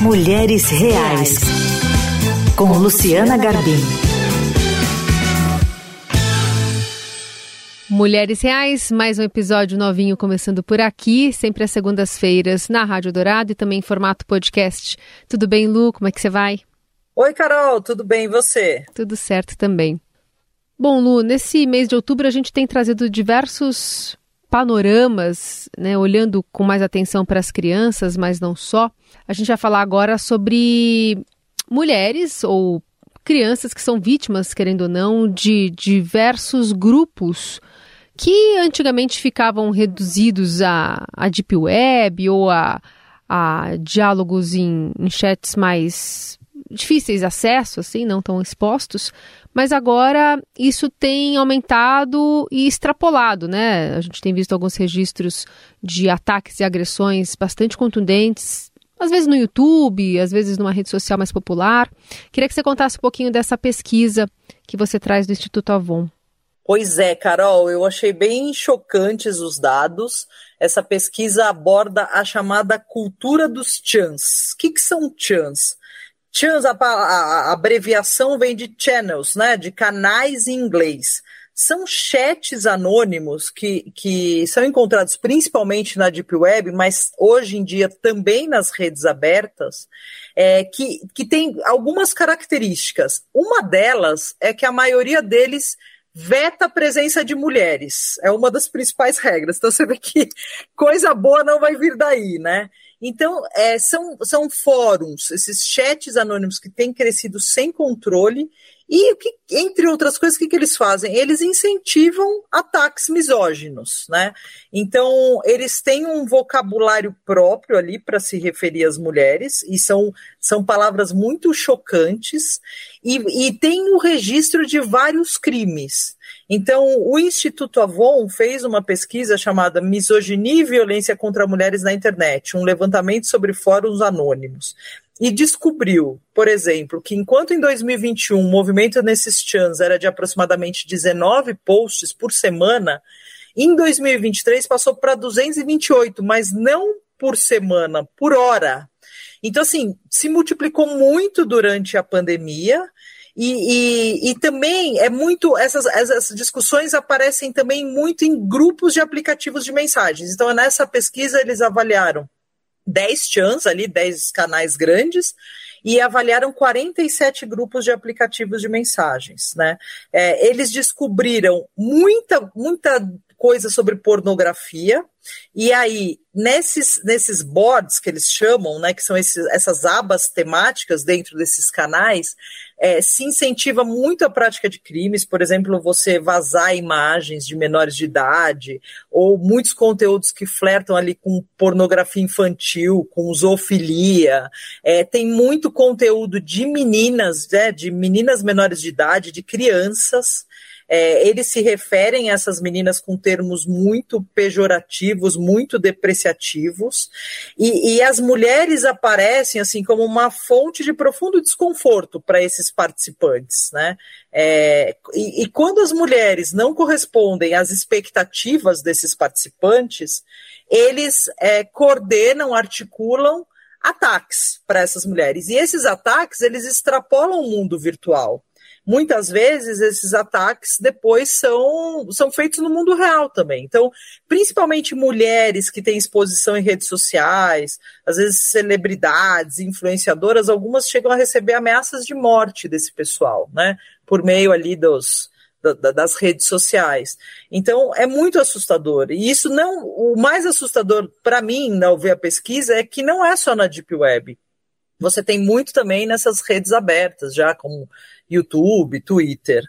Mulheres Reais, com Luciana Garbim. Mulheres Reais, mais um episódio novinho começando por aqui, sempre às segundas-feiras na Rádio Dourado e também em formato podcast. Tudo bem, Lu? Como é que você vai? Oi, Carol, tudo bem e você? Tudo certo também. Bom, Lu, nesse mês de outubro a gente tem trazido diversos panoramas, né, olhando com mais atenção para as crianças, mas não só. A gente vai falar agora sobre mulheres ou crianças que são vítimas, querendo ou não, de diversos grupos que antigamente ficavam reduzidos a, a deep web ou a, a diálogos em, em chats mais difíceis de acesso, assim, não tão expostos, mas agora isso tem aumentado e extrapolado, né? A gente tem visto alguns registros de ataques e agressões bastante contundentes, às vezes no YouTube, às vezes numa rede social mais popular. Queria que você contasse um pouquinho dessa pesquisa que você traz do Instituto Avon. Pois é, Carol, eu achei bem chocantes os dados. Essa pesquisa aborda a chamada cultura dos chans. O que, que são chans? Chans, a, a, a abreviação vem de channels, né? De canais em inglês são chats anônimos que, que são encontrados principalmente na Deep Web, mas hoje em dia também nas redes abertas, é, que, que tem algumas características. Uma delas é que a maioria deles veta a presença de mulheres. É uma das principais regras. Então você vê que coisa boa não vai vir daí, né? Então, é, são, são fóruns, esses chats anônimos que têm crescido sem controle e, que, entre outras coisas, o que, que eles fazem? Eles incentivam ataques misóginos, né? Então, eles têm um vocabulário próprio ali para se referir às mulheres, e são, são palavras muito chocantes, e, e tem o registro de vários crimes. Então, o Instituto Avon fez uma pesquisa chamada Misoginia e Violência contra Mulheres na Internet, um levantamento sobre fóruns anônimos e descobriu, por exemplo, que enquanto em 2021 o movimento nesses chans era de aproximadamente 19 posts por semana, em 2023 passou para 228, mas não por semana, por hora. Então, assim, se multiplicou muito durante a pandemia. E, e, e, também é muito. Essas, essas discussões aparecem também muito em grupos de aplicativos de mensagens. Então, nessa pesquisa, eles avaliaram 10 chans ali, 10 canais grandes, e avaliaram 47 grupos de aplicativos de mensagens. Né? É, eles descobriram muita, muita coisa sobre pornografia, e aí, nesses, nesses boards que eles chamam, né, que são esses, essas abas temáticas dentro desses canais, é, se incentiva muito a prática de crimes, por exemplo, você vazar imagens de menores de idade, ou muitos conteúdos que flertam ali com pornografia infantil, com zoofilia. É, tem muito conteúdo de meninas, né, de meninas menores de idade, de crianças. É, eles se referem a essas meninas com termos muito pejorativos, muito depreciativos, e, e as mulheres aparecem assim como uma fonte de profundo desconforto para esses participantes, né? É, e, e quando as mulheres não correspondem às expectativas desses participantes, eles é, coordenam, articulam ataques para essas mulheres. E esses ataques, eles extrapolam o mundo virtual muitas vezes esses ataques depois são, são feitos no mundo real também. Então, principalmente mulheres que têm exposição em redes sociais, às vezes celebridades, influenciadoras, algumas chegam a receber ameaças de morte desse pessoal, né? Por meio ali dos, das redes sociais. Então, é muito assustador. E isso não. O mais assustador para mim, ao ver a pesquisa, é que não é só na Deep Web. Você tem muito também nessas redes abertas, já como YouTube, Twitter.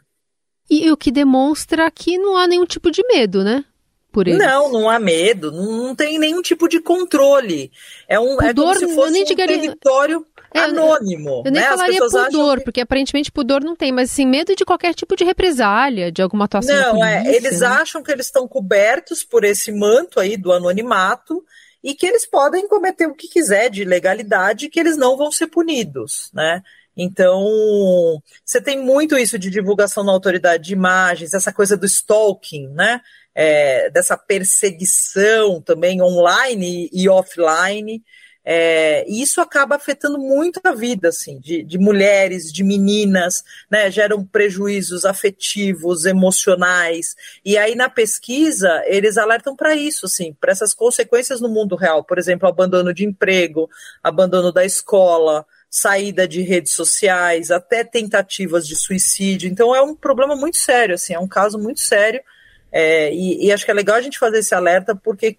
E o que demonstra que não há nenhum tipo de medo, né? Por eles. Não, não há medo, não, tem nenhum tipo de controle. É um pudor, é como se fosse um digaria... território é, anônimo. Eu nem né? falaria pudor, que... porque aparentemente pudor não tem, mas sim medo de qualquer tipo de represália, de alguma atuação. Não, é, polícia, é, eles né? acham que eles estão cobertos por esse manto aí do anonimato e que eles podem cometer o que quiser de ilegalidade e que eles não vão ser punidos, né? Então, você tem muito isso de divulgação na autoridade de imagens, essa coisa do stalking, né? É, dessa perseguição também online e offline. É, e isso acaba afetando muito a vida assim, de, de mulheres, de meninas, né? geram prejuízos afetivos, emocionais. E aí, na pesquisa, eles alertam para isso, assim, para essas consequências no mundo real. Por exemplo, abandono de emprego, abandono da escola, saída de redes sociais, até tentativas de suicídio. Então é um problema muito sério, assim, é um caso muito sério. É, e, e acho que é legal a gente fazer esse alerta porque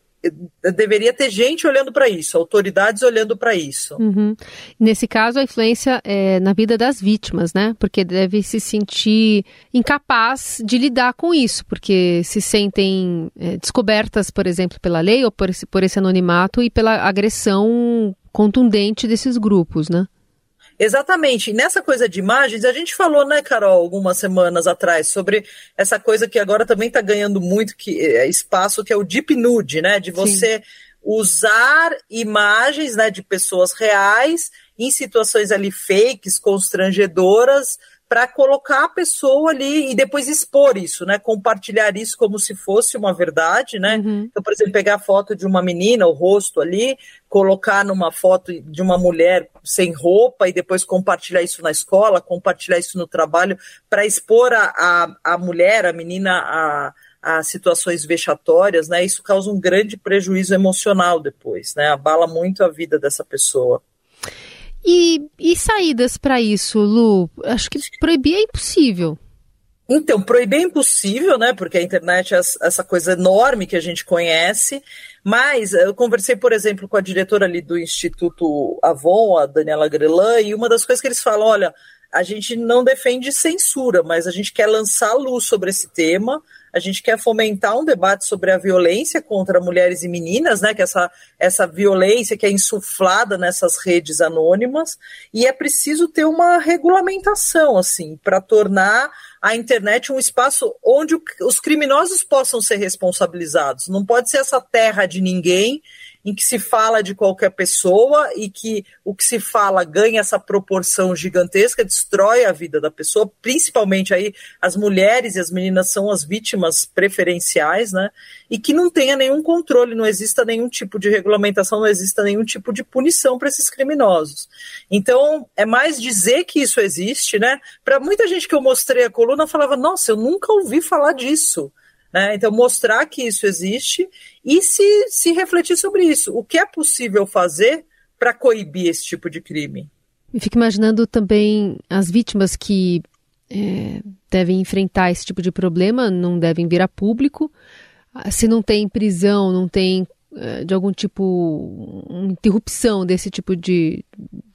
deveria ter gente olhando para isso, autoridades olhando para isso. Uhum. Nesse caso, a influência é na vida das vítimas, né? Porque deve se sentir incapaz de lidar com isso, porque se sentem é, descobertas, por exemplo, pela lei ou por esse, por esse anonimato e pela agressão contundente desses grupos, né? Exatamente. nessa coisa de imagens, a gente falou, né, Carol, algumas semanas atrás, sobre essa coisa que agora também está ganhando muito que, é, espaço, que é o deep nude, né? De você Sim. usar imagens né, de pessoas reais em situações ali fakes, constrangedoras, para colocar a pessoa ali e depois expor isso, né? Compartilhar isso como se fosse uma verdade, né? Uhum. Então, por exemplo, pegar a foto de uma menina, o rosto ali, colocar numa foto de uma mulher sem roupa e depois compartilhar isso na escola, compartilhar isso no trabalho, para expor a, a, a mulher, a menina, a a situações vexatórias, né? Isso causa um grande prejuízo emocional depois, né? Abala muito a vida dessa pessoa. E, e saídas para isso, Lu? Acho que proibir é impossível. Então, proibir é impossível, né? Porque a internet é essa coisa enorme que a gente conhece. Mas eu conversei, por exemplo, com a diretora ali do Instituto Avon, a Daniela Grelan, e uma das coisas que eles falam: olha, a gente não defende censura, mas a gente quer lançar luz sobre esse tema, a gente quer fomentar um debate sobre a violência contra mulheres e meninas, né? Que essa, essa violência que é insuflada nessas redes anônimas, e é preciso ter uma regulamentação, assim, para tornar a internet um espaço onde os criminosos possam ser responsabilizados. Não pode ser essa terra de ninguém em que se fala de qualquer pessoa e que o que se fala ganha essa proporção gigantesca, destrói a vida da pessoa, principalmente aí as mulheres e as meninas são as vítimas preferenciais, né? E que não tenha nenhum controle, não exista nenhum tipo de regulamentação, não exista nenhum tipo de punição para esses criminosos. Então, é mais dizer que isso existe, né? Para muita gente que eu mostrei a coluna falava: "Nossa, eu nunca ouvi falar disso". Né? Então, mostrar que isso existe e se, se refletir sobre isso. O que é possível fazer para coibir esse tipo de crime? Fico imaginando também as vítimas que é, devem enfrentar esse tipo de problema, não devem vir a público. Se não tem prisão, não tem de algum tipo, interrupção desse tipo de,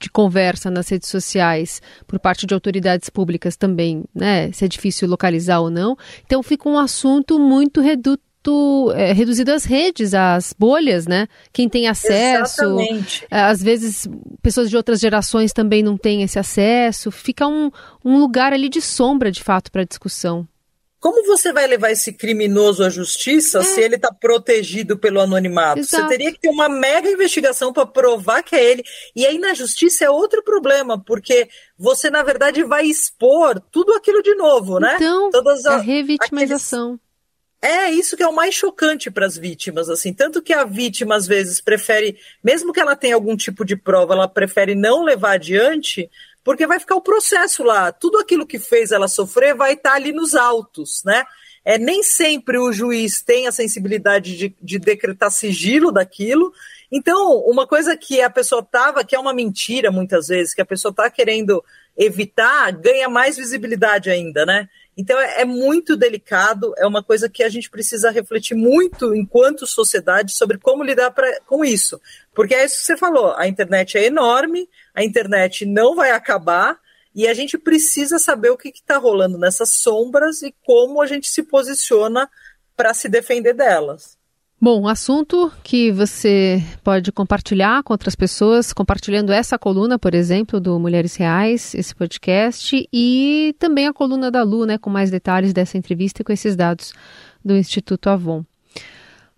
de conversa nas redes sociais por parte de autoridades públicas também, né? Se é difícil localizar ou não. Então fica um assunto muito reduto é, reduzido às redes, às bolhas, né? Quem tem acesso. Exatamente. É, às vezes, pessoas de outras gerações também não têm esse acesso. Fica um, um lugar ali de sombra, de fato, para discussão. Como você vai levar esse criminoso à justiça é. se ele está protegido pelo anonimato? Exato. Você teria que ter uma mega investigação para provar que é ele. E aí na justiça é outro problema, porque você, na verdade, vai expor tudo aquilo de novo, né? Então, Todas a, a revitimização. Aqueles... É isso que é o mais chocante para as vítimas, assim, tanto que a vítima às vezes prefere, mesmo que ela tenha algum tipo de prova, ela prefere não levar adiante, porque vai ficar o processo lá. Tudo aquilo que fez ela sofrer vai estar tá ali nos autos, né? É, nem sempre o juiz tem a sensibilidade de, de decretar sigilo daquilo. Então, uma coisa que a pessoa estava, que é uma mentira muitas vezes, que a pessoa está querendo evitar, ganha mais visibilidade ainda, né? Então é, é, muito delicado, é uma coisa que a gente precisa refletir muito enquanto sociedade sobre como lidar pra, com isso. Porque é isso que você falou, a internet é enorme, a internet não vai acabar, e a gente precisa saber o que está rolando nessas sombras e como a gente se posiciona para se defender delas. Bom, assunto que você pode compartilhar com outras pessoas, compartilhando essa coluna, por exemplo, do Mulheres Reais, esse podcast, e também a coluna da Lu, né, com mais detalhes dessa entrevista e com esses dados do Instituto Avon.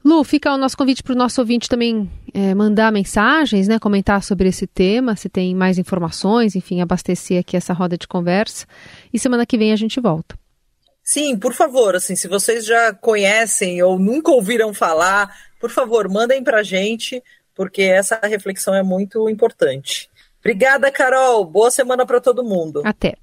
Lu, fica o nosso convite para o nosso ouvinte também é, mandar mensagens, né, comentar sobre esse tema, se tem mais informações, enfim, abastecer aqui essa roda de conversa. E semana que vem a gente volta. Sim, por favor, assim, se vocês já conhecem ou nunca ouviram falar, por favor, mandem para a gente, porque essa reflexão é muito importante. Obrigada, Carol. Boa semana para todo mundo. Até.